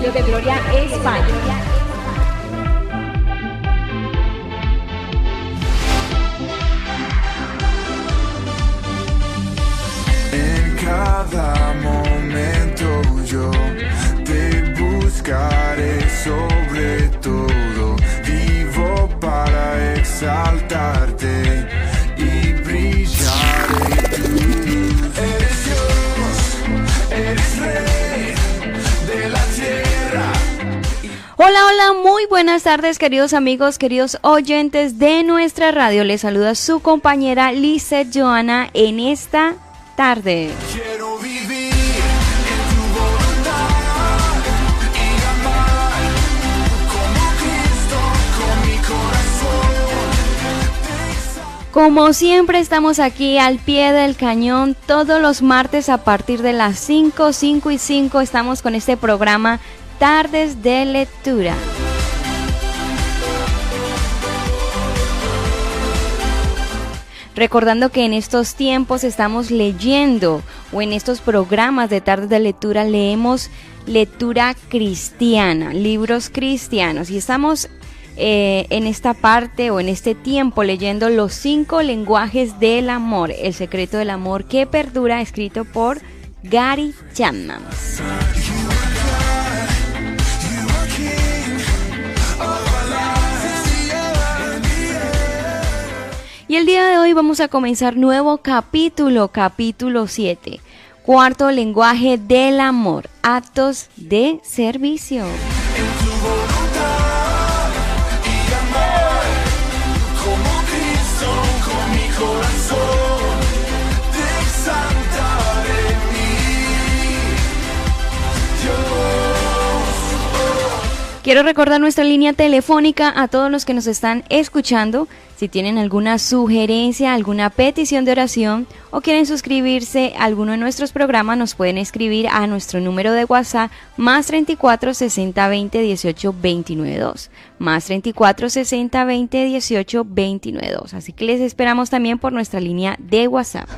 Destello de Gloria, España. Tardes queridos amigos, queridos oyentes de nuestra radio. Les saluda su compañera Lizeth Joana en esta tarde. Quiero vivir en tu voluntad y amar como Cristo con mi corazón. Como siempre estamos aquí al pie del cañón todos los martes a partir de las 5, 5 y 5 estamos con este programa Tardes de Lectura. Recordando que en estos tiempos estamos leyendo o en estos programas de tardes de lectura leemos lectura cristiana, libros cristianos y estamos eh, en esta parte o en este tiempo leyendo los cinco lenguajes del amor, el secreto del amor que perdura, escrito por Gary Chapman. Y el día de hoy vamos a comenzar nuevo capítulo, capítulo 7. Cuarto lenguaje del amor, actos de servicio. Quiero recordar nuestra línea telefónica a todos los que nos están escuchando. Si tienen alguna sugerencia, alguna petición de oración o quieren suscribirse a alguno de nuestros programas, nos pueden escribir a nuestro número de WhatsApp más 34 60 20 18 29 2. Más 34 60 20 18 29 2. Así que les esperamos también por nuestra línea de WhatsApp.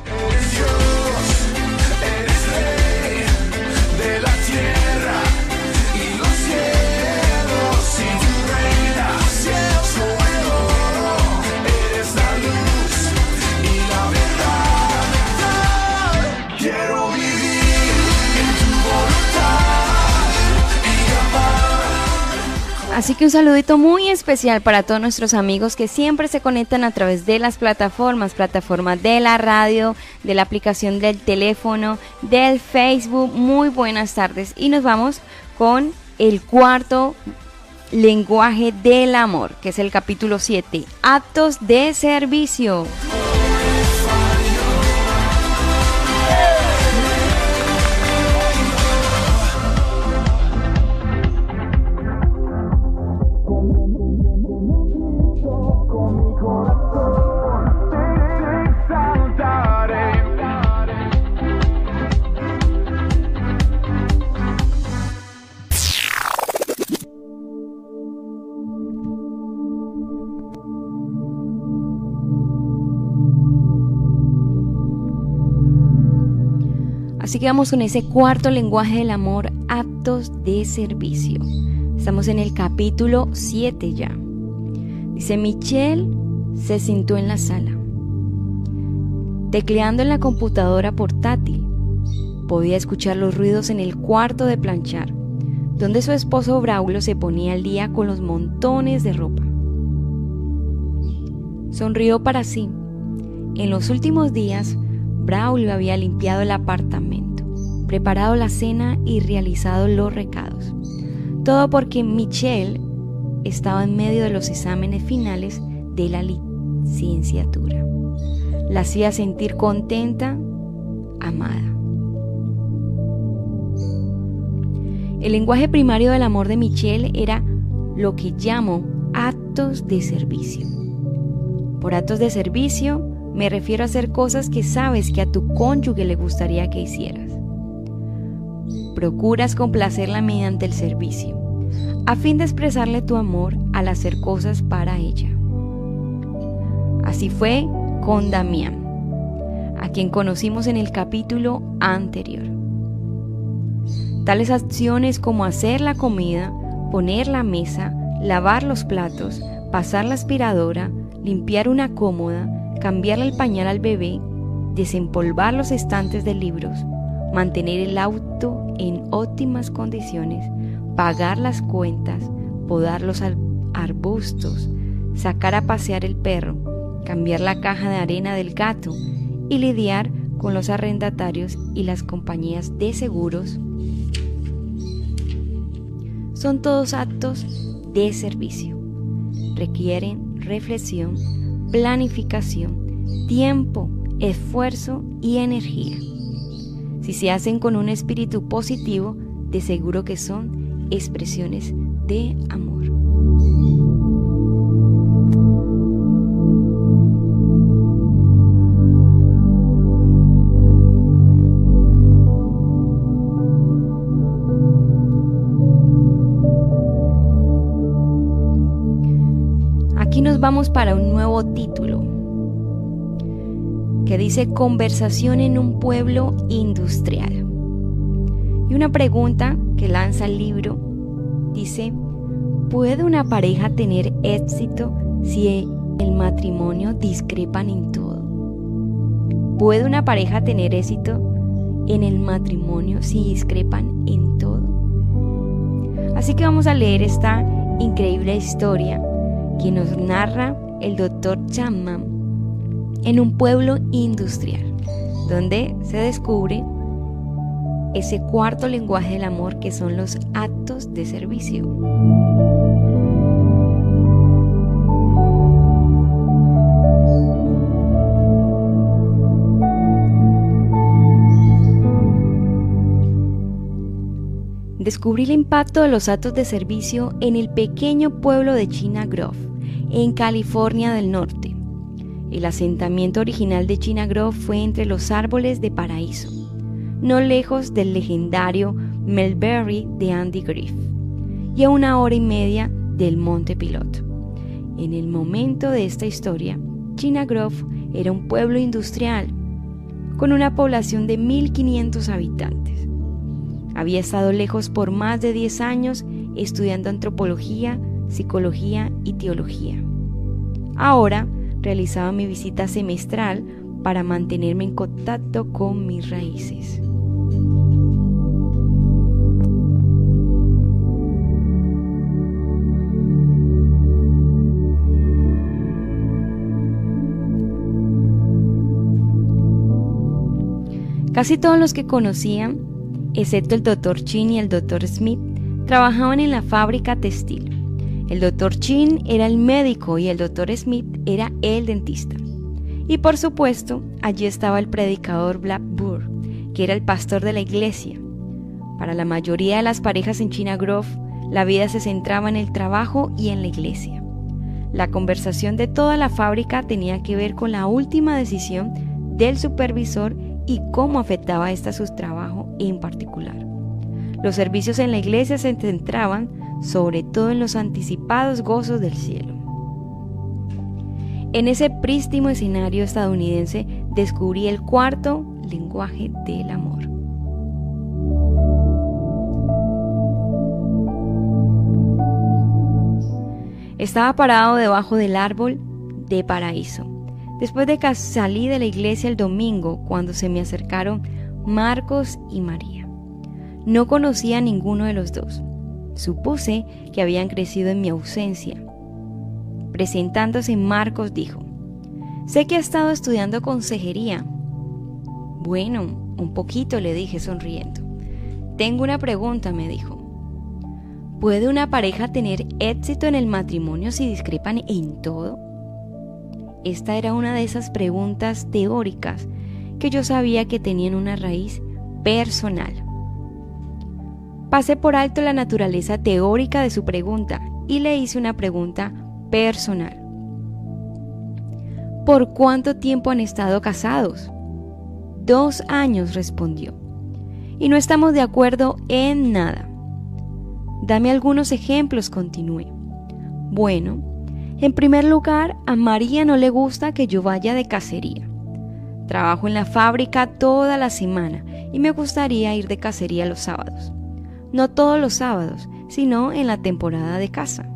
Así que un saludito muy especial para todos nuestros amigos que siempre se conectan a través de las plataformas, plataformas de la radio, de la aplicación del teléfono, del Facebook. Muy buenas tardes y nos vamos con el cuarto lenguaje del amor, que es el capítulo 7, actos de servicio. Vamos con ese cuarto lenguaje del amor, actos de servicio. Estamos en el capítulo 7 ya. Dice, Michelle se sentó en la sala, tecleando en la computadora portátil. Podía escuchar los ruidos en el cuarto de planchar, donde su esposo Braulio se ponía al día con los montones de ropa. Sonrió para sí. En los últimos días, Braulio había limpiado el apartamento, preparado la cena y realizado los recados. Todo porque Michelle estaba en medio de los exámenes finales de la licenciatura. La hacía sentir contenta, amada. El lenguaje primario del amor de Michelle era lo que llamo actos de servicio. Por actos de servicio me refiero a hacer cosas que sabes que a tu cónyuge le gustaría que hicieras. Procuras complacerla mediante el servicio, a fin de expresarle tu amor al hacer cosas para ella. Así fue con Damián, a quien conocimos en el capítulo anterior. Tales acciones como hacer la comida, poner la mesa, lavar los platos, pasar la aspiradora, limpiar una cómoda, cambiarle el pañal al bebé, desempolvar los estantes de libros, mantener el auto en óptimas condiciones, pagar las cuentas, podar los arbustos, sacar a pasear el perro, cambiar la caja de arena del gato y lidiar con los arrendatarios y las compañías de seguros son todos actos de servicio. Requieren reflexión, planificación, tiempo, esfuerzo y energía. Si se hacen con un espíritu positivo, de seguro que son expresiones de amor. Aquí nos vamos para un que dice Conversación en un pueblo industrial. Y una pregunta que lanza el libro dice, ¿puede una pareja tener éxito si el matrimonio discrepan en todo? ¿Puede una pareja tener éxito en el matrimonio si discrepan en todo? Así que vamos a leer esta increíble historia que nos narra el doctor Chapman en un pueblo industrial, donde se descubre ese cuarto lenguaje del amor que son los actos de servicio. Descubrí el impacto de los actos de servicio en el pequeño pueblo de China Grove, en California del Norte. El asentamiento original de China Grove fue entre los árboles de paraíso, no lejos del legendario Melberry de Andy Griff, y a una hora y media del Monte Pilot. En el momento de esta historia, China Grove era un pueblo industrial con una población de 1.500 habitantes. Había estado lejos por más de 10 años estudiando antropología, psicología y teología. Ahora realizaba mi visita semestral para mantenerme en contacto con mis raíces. Casi todos los que conocían, excepto el Dr. Chin y el Dr. Smith, trabajaban en la fábrica textil. El Dr. Chin era el médico y el Dr. Smith era el dentista. Y por supuesto, allí estaba el predicador Blackburn, que era el pastor de la iglesia. Para la mayoría de las parejas en China Grove, la vida se centraba en el trabajo y en la iglesia. La conversación de toda la fábrica tenía que ver con la última decisión del supervisor y cómo afectaba esta su trabajo en particular. Los servicios en la iglesia se centraban sobre todo en los anticipados gozos del cielo. En ese prístimo escenario estadounidense descubrí el cuarto lenguaje del amor. Estaba parado debajo del árbol de paraíso. Después de que salí de la iglesia el domingo, cuando se me acercaron Marcos y María. No conocía a ninguno de los dos. Supuse que habían crecido en mi ausencia. Presentándose Marcos dijo, sé que ha estado estudiando consejería. Bueno, un poquito le dije sonriendo. Tengo una pregunta, me dijo. ¿Puede una pareja tener éxito en el matrimonio si discrepan en todo? Esta era una de esas preguntas teóricas que yo sabía que tenían una raíz personal. Pasé por alto la naturaleza teórica de su pregunta y le hice una pregunta personal. ¿Por cuánto tiempo han estado casados? Dos años, respondió. Y no estamos de acuerdo en nada. Dame algunos ejemplos, continué. Bueno, en primer lugar, a María no le gusta que yo vaya de cacería. Trabajo en la fábrica toda la semana y me gustaría ir de cacería los sábados. no todos los sábados, sino en la temporada de casa.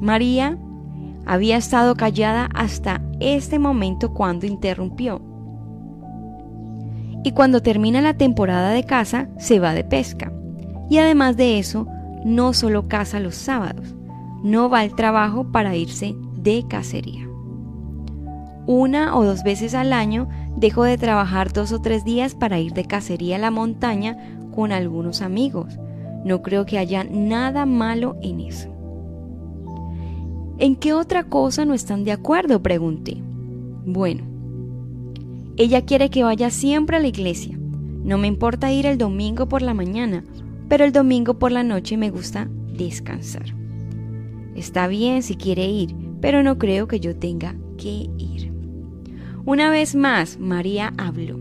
María había estado callada hasta este momento cuando interrumpió. Y cuando termina la temporada de caza, se va de pesca. Y además de eso, no solo caza los sábados, no va al trabajo para irse de cacería. Una o dos veces al año dejo de trabajar dos o tres días para ir de cacería a la montaña con algunos amigos. No creo que haya nada malo en eso. ¿En qué otra cosa no están de acuerdo? pregunté. Bueno, ella quiere que vaya siempre a la iglesia. No me importa ir el domingo por la mañana, pero el domingo por la noche me gusta descansar. Está bien si quiere ir, pero no creo que yo tenga que ir. Una vez más, María habló.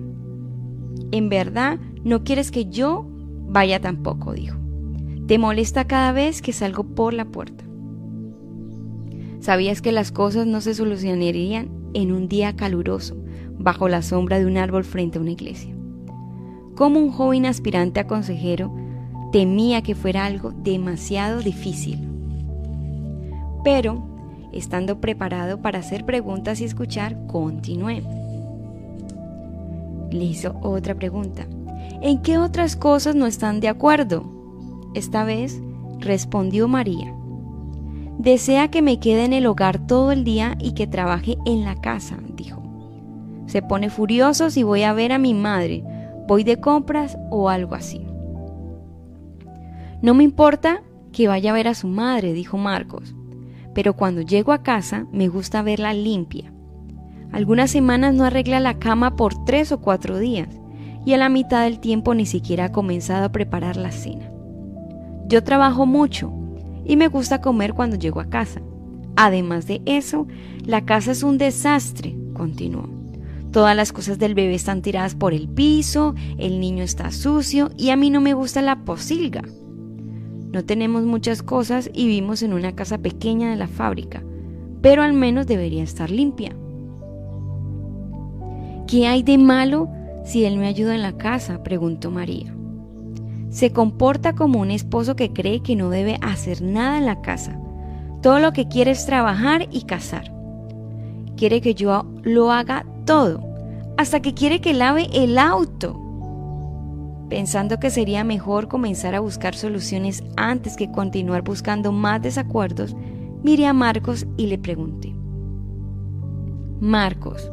En verdad, no quieres que yo vaya tampoco, dijo. Te molesta cada vez que salgo por la puerta. ¿Sabías que las cosas no se solucionarían en un día caluroso, bajo la sombra de un árbol frente a una iglesia? Como un joven aspirante a consejero temía que fuera algo demasiado difícil. Pero, estando preparado para hacer preguntas y escuchar, continué. Le hizo otra pregunta. ¿En qué otras cosas no están de acuerdo? Esta vez respondió María. Desea que me quede en el hogar todo el día y que trabaje en la casa, dijo. Se pone furioso si voy a ver a mi madre, voy de compras o algo así. No me importa que vaya a ver a su madre, dijo Marcos, pero cuando llego a casa me gusta verla limpia. Algunas semanas no arregla la cama por tres o cuatro días y a la mitad del tiempo ni siquiera ha comenzado a preparar la cena. Yo trabajo mucho y me gusta comer cuando llego a casa. Además de eso, la casa es un desastre, continuó. Todas las cosas del bebé están tiradas por el piso, el niño está sucio y a mí no me gusta la posilga. No tenemos muchas cosas y vivimos en una casa pequeña de la fábrica, pero al menos debería estar limpia. ¿Qué hay de malo si él me ayuda en la casa? preguntó María. Se comporta como un esposo que cree que no debe hacer nada en la casa. Todo lo que quiere es trabajar y cazar. Quiere que yo lo haga todo, hasta que quiere que lave el auto. Pensando que sería mejor comenzar a buscar soluciones antes que continuar buscando más desacuerdos, miré a Marcos y le pregunté. Marcos,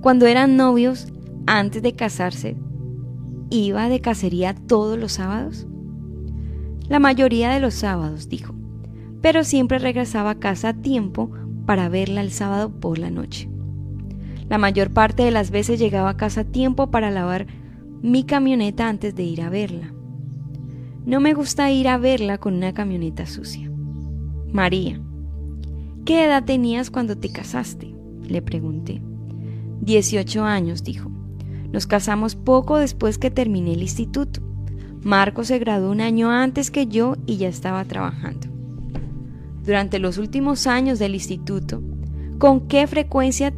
cuando eran novios, antes de casarse, iba de cacería todos los sábados? La mayoría de los sábados, dijo, pero siempre regresaba a casa a tiempo para verla el sábado por la noche. La mayor parte de las veces llegaba a casa a tiempo para lavar mi camioneta antes de ir a verla. No me gusta ir a verla con una camioneta sucia. María, ¿qué edad tenías cuando te casaste? Le pregunté. Dieciocho años, dijo. Nos casamos poco después que terminé el instituto. Marco se graduó un año antes que yo y ya estaba trabajando. Durante los últimos años del instituto, ¿con qué frecuencia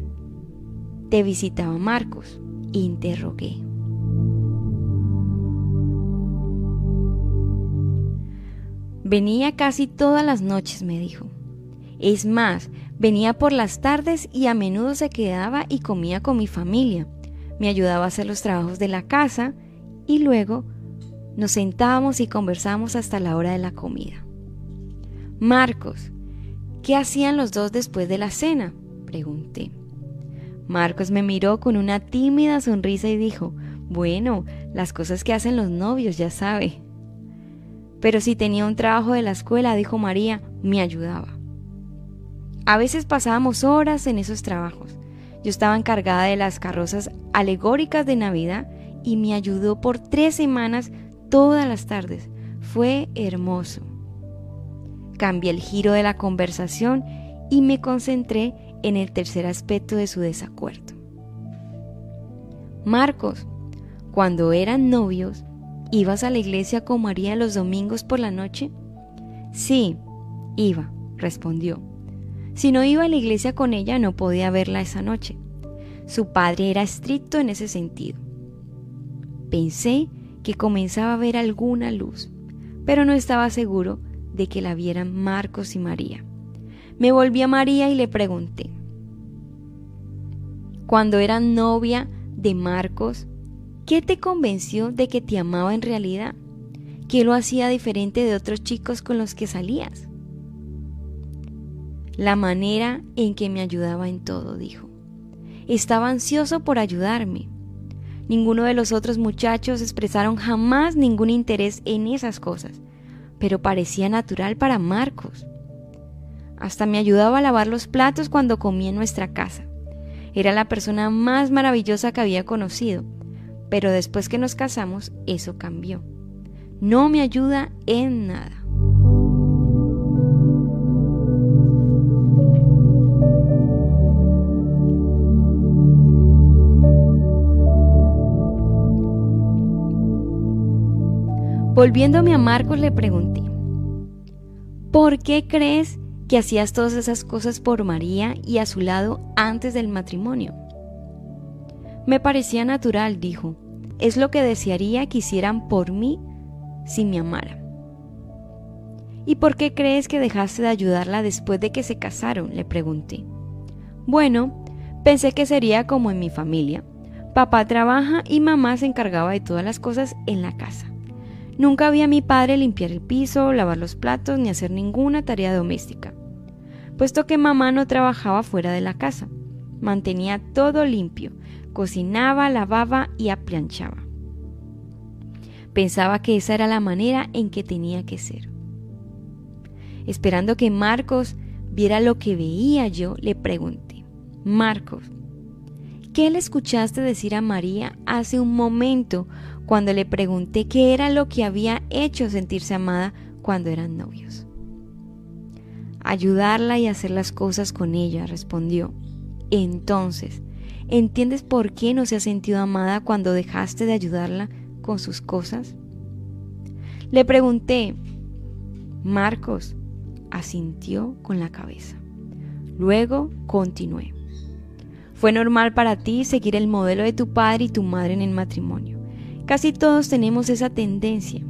te visitaba Marcos? Interrogué. Venía casi todas las noches, me dijo. Es más, venía por las tardes y a menudo se quedaba y comía con mi familia me ayudaba a hacer los trabajos de la casa y luego nos sentábamos y conversábamos hasta la hora de la comida. Marcos, ¿qué hacían los dos después de la cena? pregunté. Marcos me miró con una tímida sonrisa y dijo, bueno, las cosas que hacen los novios, ya sabe. Pero si tenía un trabajo de la escuela, dijo María, me ayudaba. A veces pasábamos horas en esos trabajos. Yo estaba encargada de las carrozas alegóricas de Navidad y me ayudó por tres semanas todas las tardes. Fue hermoso. Cambié el giro de la conversación y me concentré en el tercer aspecto de su desacuerdo. Marcos, cuando eran novios, ¿ibas a la iglesia con María los domingos por la noche? Sí, iba, respondió. Si no iba a la iglesia con ella, no podía verla esa noche. Su padre era estricto en ese sentido. Pensé que comenzaba a ver alguna luz, pero no estaba seguro de que la vieran Marcos y María. Me volví a María y le pregunté, cuando era novia de Marcos, ¿qué te convenció de que te amaba en realidad? ¿Qué lo hacía diferente de otros chicos con los que salías? La manera en que me ayudaba en todo, dijo. Estaba ansioso por ayudarme. Ninguno de los otros muchachos expresaron jamás ningún interés en esas cosas, pero parecía natural para Marcos. Hasta me ayudaba a lavar los platos cuando comía en nuestra casa. Era la persona más maravillosa que había conocido, pero después que nos casamos eso cambió. No me ayuda en nada. Volviéndome a Marcos le pregunté, ¿por qué crees que hacías todas esas cosas por María y a su lado antes del matrimonio? Me parecía natural, dijo. Es lo que desearía que hicieran por mí si me amaran. ¿Y por qué crees que dejaste de ayudarla después de que se casaron? le pregunté. Bueno, pensé que sería como en mi familia. Papá trabaja y mamá se encargaba de todas las cosas en la casa. Nunca vi a mi padre limpiar el piso, lavar los platos ni hacer ninguna tarea doméstica, puesto que mamá no trabajaba fuera de la casa. Mantenía todo limpio, cocinaba, lavaba y aplanchaba. Pensaba que esa era la manera en que tenía que ser. Esperando que Marcos viera lo que veía yo, le pregunté, Marcos, ¿qué le escuchaste decir a María hace un momento cuando le pregunté qué era lo que había hecho sentirse amada cuando eran novios. Ayudarla y hacer las cosas con ella, respondió. Entonces, ¿entiendes por qué no se ha sentido amada cuando dejaste de ayudarla con sus cosas? Le pregunté. Marcos asintió con la cabeza. Luego continué. Fue normal para ti seguir el modelo de tu padre y tu madre en el matrimonio. Casi todos tenemos esa tendencia,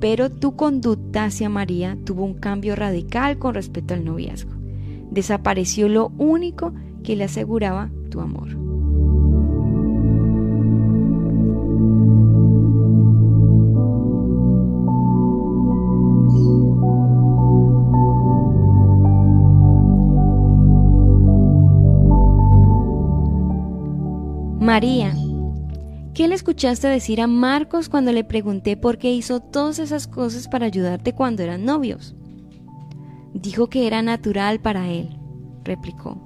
pero tu conducta hacia María tuvo un cambio radical con respecto al noviazgo. Desapareció lo único que le aseguraba tu amor. María ¿Qué le escuchaste decir a Marcos cuando le pregunté por qué hizo todas esas cosas para ayudarte cuando eran novios? Dijo que era natural para él, replicó.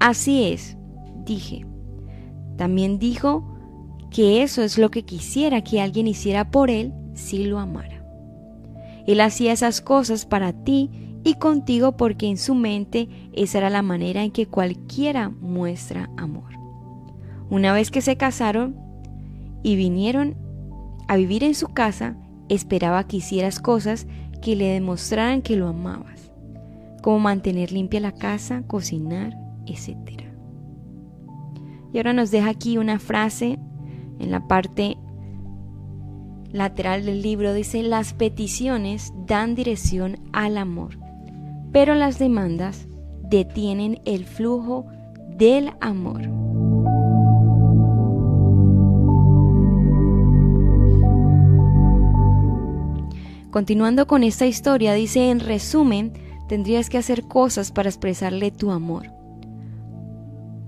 Así es, dije. También dijo que eso es lo que quisiera que alguien hiciera por él si lo amara. Él hacía esas cosas para ti y contigo porque en su mente esa era la manera en que cualquiera muestra amor. Una vez que se casaron, y vinieron a vivir en su casa, esperaba que hicieras cosas que le demostraran que lo amabas, como mantener limpia la casa, cocinar, etc. Y ahora nos deja aquí una frase en la parte lateral del libro, dice, las peticiones dan dirección al amor, pero las demandas detienen el flujo del amor. Continuando con esta historia, dice en resumen, tendrías que hacer cosas para expresarle tu amor.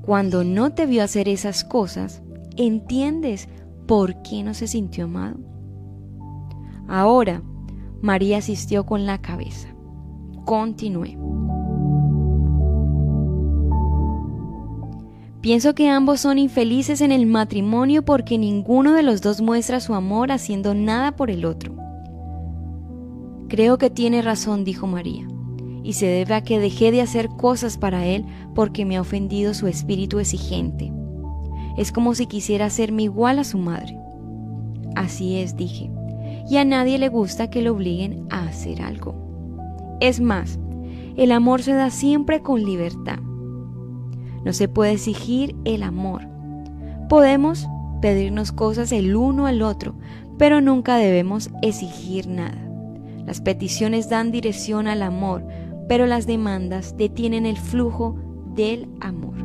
Cuando no te vio hacer esas cosas, ¿entiendes por qué no se sintió amado? Ahora, María asistió con la cabeza. Continué. Pienso que ambos son infelices en el matrimonio porque ninguno de los dos muestra su amor haciendo nada por el otro. Creo que tiene razón, dijo María, y se debe a que dejé de hacer cosas para él porque me ha ofendido su espíritu exigente. Es como si quisiera hacerme igual a su madre. Así es, dije, y a nadie le gusta que lo obliguen a hacer algo. Es más, el amor se da siempre con libertad. No se puede exigir el amor. Podemos pedirnos cosas el uno al otro, pero nunca debemos exigir nada. Las peticiones dan dirección al amor, pero las demandas detienen el flujo del amor.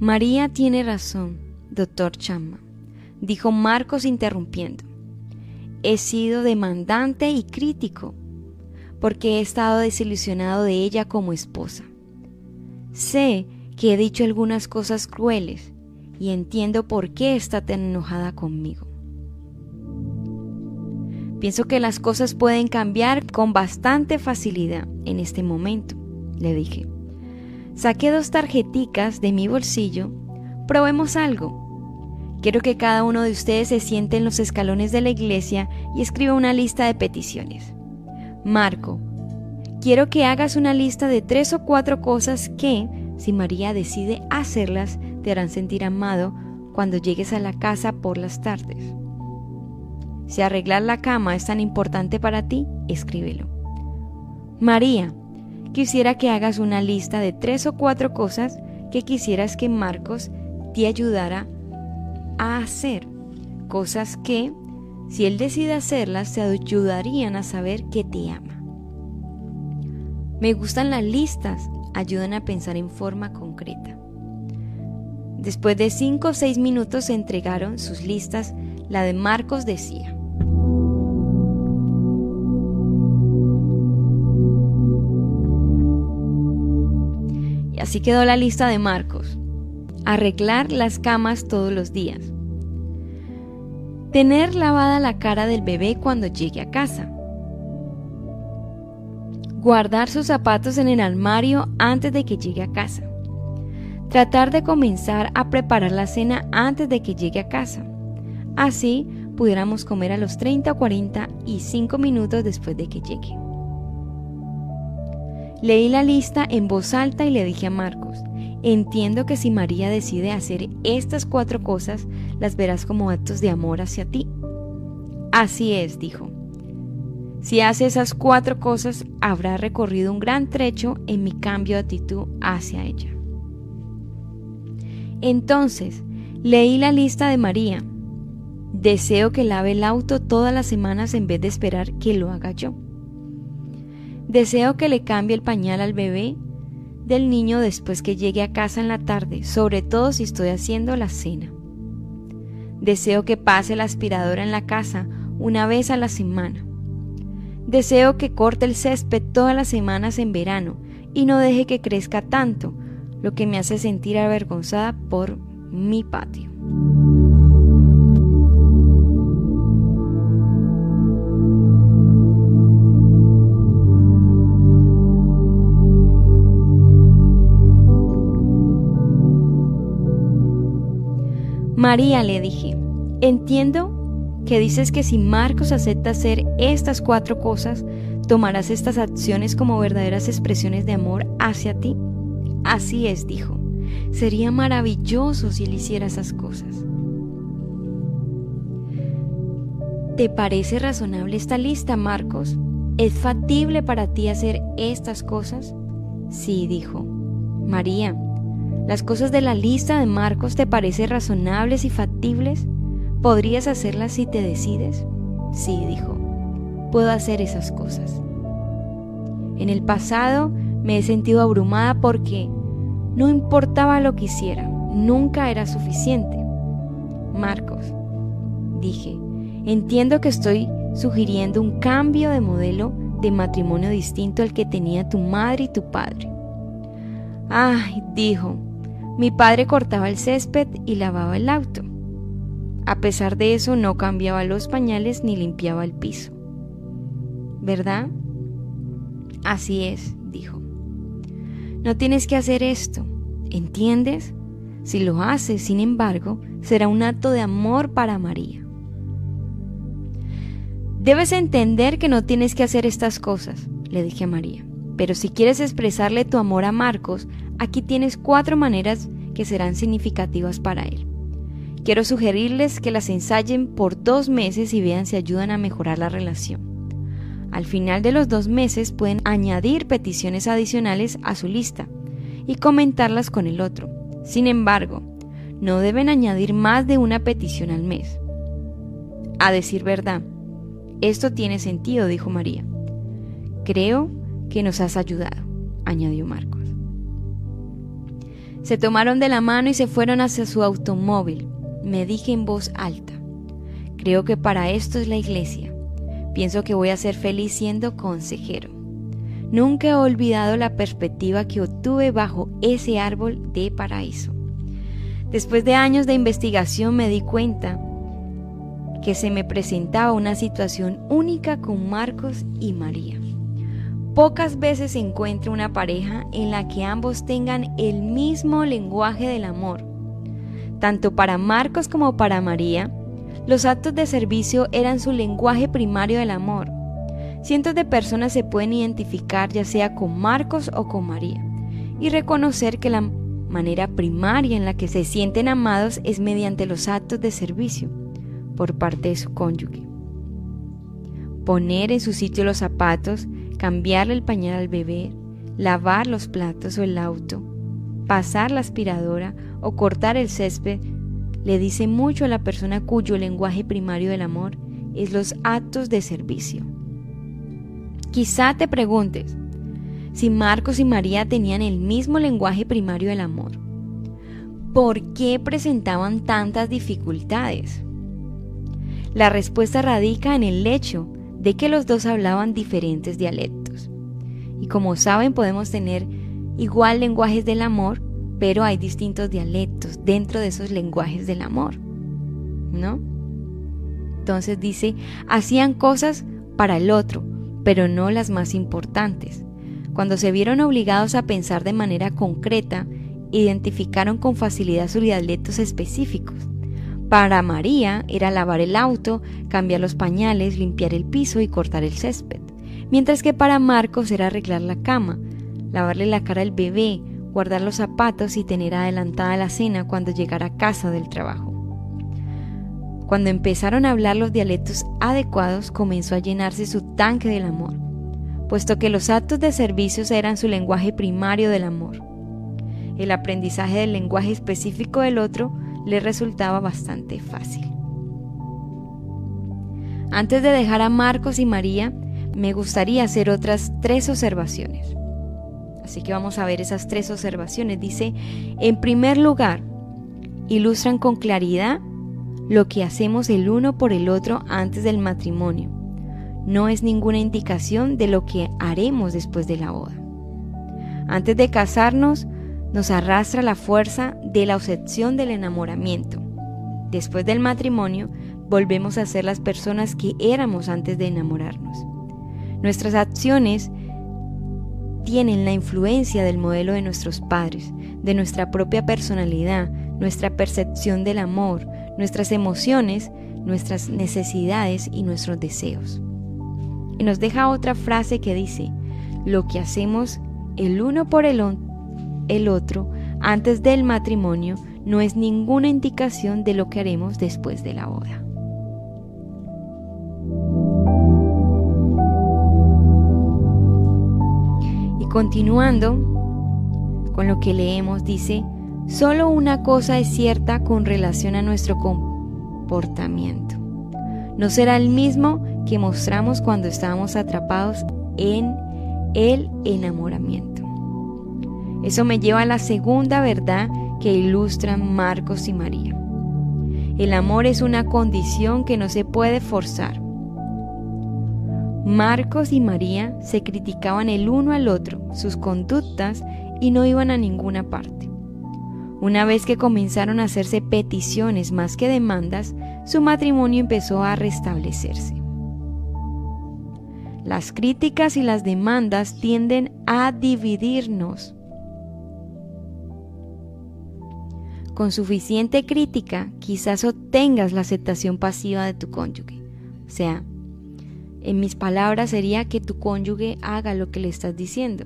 María tiene razón, doctor Chapman, dijo Marcos interrumpiendo. He sido demandante y crítico, porque he estado desilusionado de ella como esposa. Sé que he dicho algunas cosas crueles y entiendo por qué está tan enojada conmigo. Pienso que las cosas pueden cambiar con bastante facilidad en este momento, le dije. Saqué dos tarjeticas de mi bolsillo. Probemos algo. Quiero que cada uno de ustedes se siente en los escalones de la iglesia y escriba una lista de peticiones. Marco, quiero que hagas una lista de tres o cuatro cosas que, si María decide hacerlas, te harán sentir amado cuando llegues a la casa por las tardes. Si arreglar la cama es tan importante para ti, escríbelo. María, quisiera que hagas una lista de tres o cuatro cosas que quisieras que Marcos te ayudara a hacer. Cosas que, si él decide hacerlas, te ayudarían a saber que te ama. Me gustan las listas, ayudan a pensar en forma concreta. Después de cinco o seis minutos se entregaron sus listas. La de Marcos decía, Y así quedó la lista de Marcos. Arreglar las camas todos los días. Tener lavada la cara del bebé cuando llegue a casa. Guardar sus zapatos en el armario antes de que llegue a casa. Tratar de comenzar a preparar la cena antes de que llegue a casa. Así pudiéramos comer a los 30 o 45 minutos después de que llegue. Leí la lista en voz alta y le dije a Marcos, entiendo que si María decide hacer estas cuatro cosas, las verás como actos de amor hacia ti. Así es, dijo. Si hace esas cuatro cosas, habrá recorrido un gran trecho en mi cambio de actitud hacia ella. Entonces, leí la lista de María. Deseo que lave el auto todas las semanas en vez de esperar que lo haga yo. Deseo que le cambie el pañal al bebé del niño después que llegue a casa en la tarde, sobre todo si estoy haciendo la cena. Deseo que pase la aspiradora en la casa una vez a la semana. Deseo que corte el césped todas las semanas en verano y no deje que crezca tanto, lo que me hace sentir avergonzada por mi patio. María le dije, entiendo que dices que si Marcos acepta hacer estas cuatro cosas, tomarás estas acciones como verdaderas expresiones de amor hacia ti. Así es, dijo. Sería maravilloso si él hiciera esas cosas. ¿Te parece razonable esta lista, Marcos? ¿Es factible para ti hacer estas cosas? Sí, dijo. María, ¿Las cosas de la lista de Marcos te parecen razonables y factibles? ¿Podrías hacerlas si te decides? Sí, dijo, puedo hacer esas cosas. En el pasado me he sentido abrumada porque no importaba lo que hiciera, nunca era suficiente. Marcos, dije, entiendo que estoy sugiriendo un cambio de modelo de matrimonio distinto al que tenía tu madre y tu padre. Ay, dijo, mi padre cortaba el césped y lavaba el auto. A pesar de eso no cambiaba los pañales ni limpiaba el piso. ¿Verdad? Así es, dijo. No tienes que hacer esto, ¿entiendes? Si lo haces, sin embargo, será un acto de amor para María. Debes entender que no tienes que hacer estas cosas, le dije a María. Pero si quieres expresarle tu amor a Marcos, aquí tienes cuatro maneras que serán significativas para él. Quiero sugerirles que las ensayen por dos meses y vean si ayudan a mejorar la relación. Al final de los dos meses pueden añadir peticiones adicionales a su lista y comentarlas con el otro. Sin embargo, no deben añadir más de una petición al mes. A decir verdad, esto tiene sentido, dijo María. Creo que nos has ayudado, añadió Marcos. Se tomaron de la mano y se fueron hacia su automóvil. Me dije en voz alta, creo que para esto es la iglesia. Pienso que voy a ser feliz siendo consejero. Nunca he olvidado la perspectiva que obtuve bajo ese árbol de paraíso. Después de años de investigación me di cuenta que se me presentaba una situación única con Marcos y María. Pocas veces se encuentra una pareja en la que ambos tengan el mismo lenguaje del amor. Tanto para Marcos como para María, los actos de servicio eran su lenguaje primario del amor. Cientos de personas se pueden identificar ya sea con Marcos o con María y reconocer que la manera primaria en la que se sienten amados es mediante los actos de servicio por parte de su cónyuge. Poner en su sitio los zapatos, cambiarle el pañal al bebé, lavar los platos o el auto, pasar la aspiradora o cortar el césped le dice mucho a la persona cuyo lenguaje primario del amor es los actos de servicio. Quizá te preguntes si Marcos y María tenían el mismo lenguaje primario del amor. ¿Por qué presentaban tantas dificultades? La respuesta radica en el hecho de que los dos hablaban diferentes dialectos. Y como saben, podemos tener igual lenguajes del amor, pero hay distintos dialectos dentro de esos lenguajes del amor. ¿No? Entonces dice, hacían cosas para el otro, pero no las más importantes. Cuando se vieron obligados a pensar de manera concreta, identificaron con facilidad sus dialectos específicos. Para María era lavar el auto, cambiar los pañales, limpiar el piso y cortar el césped, mientras que para Marcos era arreglar la cama, lavarle la cara al bebé, guardar los zapatos y tener adelantada la cena cuando llegara a casa del trabajo. Cuando empezaron a hablar los dialectos adecuados, comenzó a llenarse su tanque del amor, puesto que los actos de servicios eran su lenguaje primario del amor. El aprendizaje del lenguaje específico del otro le resultaba bastante fácil. Antes de dejar a Marcos y María, me gustaría hacer otras tres observaciones. Así que vamos a ver esas tres observaciones. Dice, en primer lugar, ilustran con claridad lo que hacemos el uno por el otro antes del matrimonio. No es ninguna indicación de lo que haremos después de la boda. Antes de casarnos, nos arrastra la fuerza de la obsesión del enamoramiento. Después del matrimonio, volvemos a ser las personas que éramos antes de enamorarnos. Nuestras acciones tienen la influencia del modelo de nuestros padres, de nuestra propia personalidad, nuestra percepción del amor, nuestras emociones, nuestras necesidades y nuestros deseos. Y nos deja otra frase que dice, lo que hacemos el uno por el, otro antes del matrimonio no es ninguna indicación de lo que haremos después de la boda. Continuando con lo que leemos, dice, Solo una cosa es cierta con relación a nuestro comportamiento. No será el mismo que mostramos cuando estábamos atrapados en el enamoramiento. Eso me lleva a la segunda verdad que ilustran Marcos y María. El amor es una condición que no se puede forzar. Marcos y María se criticaban el uno al otro, sus conductas, y no iban a ninguna parte. Una vez que comenzaron a hacerse peticiones más que demandas, su matrimonio empezó a restablecerse. Las críticas y las demandas tienden a dividirnos. Con suficiente crítica, quizás obtengas la aceptación pasiva de tu cónyuge. O sea, en mis palabras sería que tu cónyuge haga lo que le estás diciendo,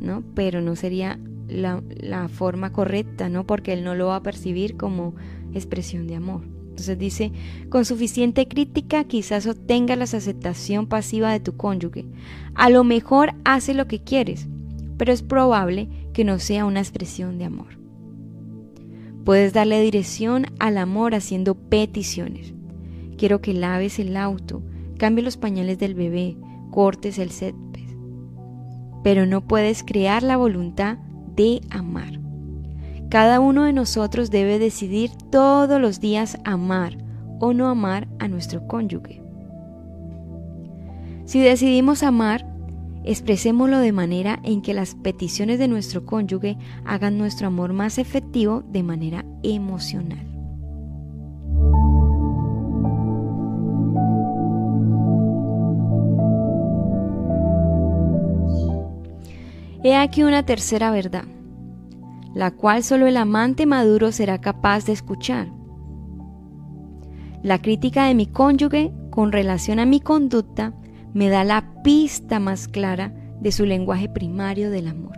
¿no? Pero no sería la, forma correcta, ¿no? Porque él no lo va a percibir como expresión de amor. Entonces dice, con suficiente crítica quizás obtengas la aceptación pasiva de tu cónyuge. A lo mejor hace lo que quieres, pero es probable que no sea una expresión de amor. Puedes darle dirección al amor haciendo peticiones. Quiero que laves el auto, cambie los pañales del bebé, cortes el césped. Pero no puedes crear la voluntad de amar. Cada uno de nosotros debe decidir todos los días amar o no amar a nuestro cónyuge. Si decidimos amar, expresémoslo de manera en que las peticiones de nuestro cónyuge hagan nuestro amor más efectivo de manera emocional. He aquí una tercera verdad, la cual solo el amante maduro será capaz de escuchar. La crítica de mi cónyuge con relación a mi conducta me da la pista más clara de su lenguaje primario del amor.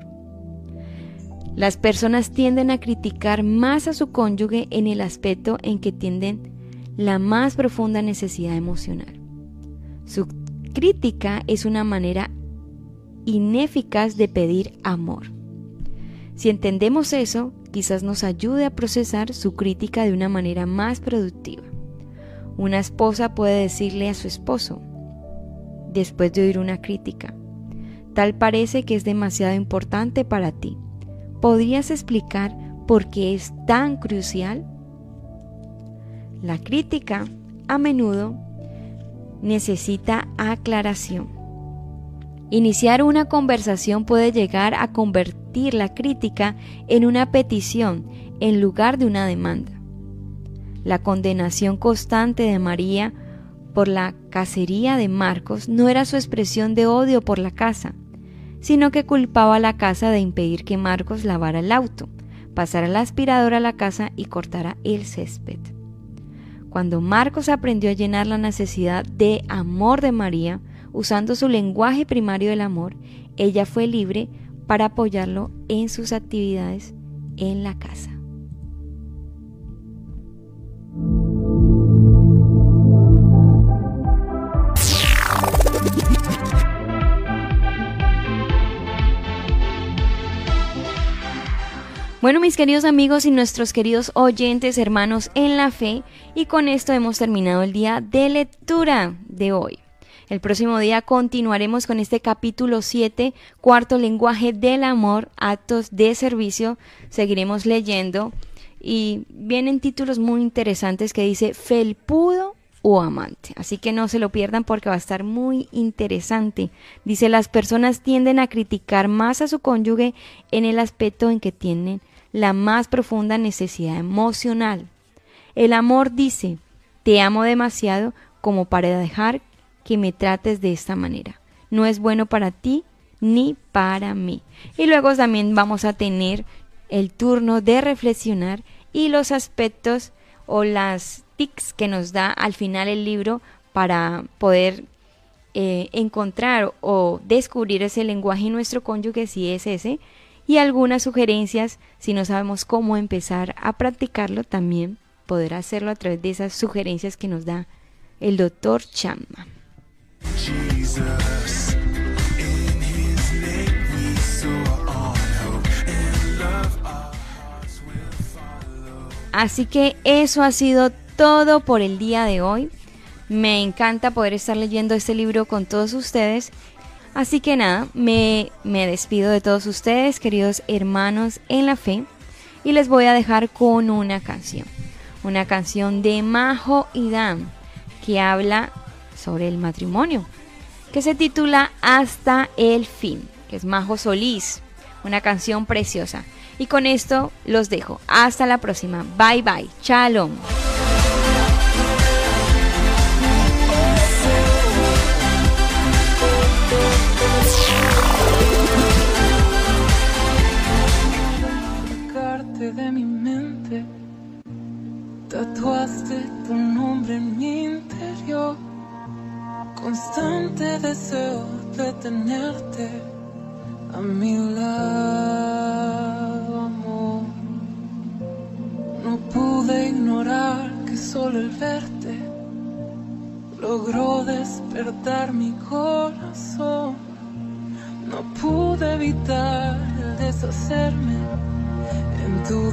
Las personas tienden a criticar más a su cónyuge en el aspecto en que tienden la más profunda necesidad emocional. Su crítica es una manera ineficaz de pedir amor. Si entendemos eso, quizás nos ayude a procesar su crítica de una manera más productiva. Una esposa puede decirle a su esposo, después de oír una crítica, tal parece que es demasiado importante para ti. ¿Podrías explicar por qué es tan crucial? La crítica a menudo necesita aclaración. Iniciar una conversación puede llegar a convertir la crítica en una petición en lugar de una demanda. La condenación constante de María por la cacería de Marcos no era su expresión de odio por la casa, sino que culpaba a la casa de impedir que Marcos lavara el auto, pasara la aspiradora a la casa y cortara el césped. Cuando Marcos aprendió a llenar la necesidad de amor de María, usando su lenguaje primario del amor, ella fue libre para apoyarlo en sus actividades en la casa. Bueno, mis queridos amigos y nuestros queridos oyentes, hermanos en la fe, y con esto hemos terminado el día de lectura de hoy. El próximo día continuaremos con este capítulo 7, cuarto lenguaje del amor, actos de servicio. Seguiremos leyendo y vienen títulos muy interesantes que dice felpudo o amante. Así que no se lo pierdan porque va a estar muy interesante. Dice, las personas tienden a criticar más a su cónyuge en el aspecto en que tienen la más profunda necesidad emocional. El amor dice, te amo demasiado como para dejar que me trates de esta manera. No es bueno para ti ni para mí. Y luego también vamos a tener el turno de reflexionar y los aspectos o las tics que nos da al final el libro para poder eh, encontrar o descubrir ese lenguaje en nuestro cónyuge si es ese y algunas sugerencias si no sabemos cómo empezar a practicarlo también poder hacerlo a través de esas sugerencias que nos da el doctor Chapman. Así que eso ha sido todo por el día de hoy. Me encanta poder estar leyendo este libro con todos ustedes. Así que nada, me, me despido de todos ustedes, queridos hermanos en la fe, y les voy a dejar con una canción. Una canción de Majo y Dan, que habla sobre el matrimonio, que se titula Hasta el fin, que es Majo Solís, una canción preciosa. Y con esto los dejo. Hasta la próxima. Bye bye. Shalom. Tatuaste tu nombre en mi interior. Constante deseo de tenerte a mi lado, amor. No pude ignorar que solo el verte logró despertar mi corazón. No pude evitar el deshacerme en tu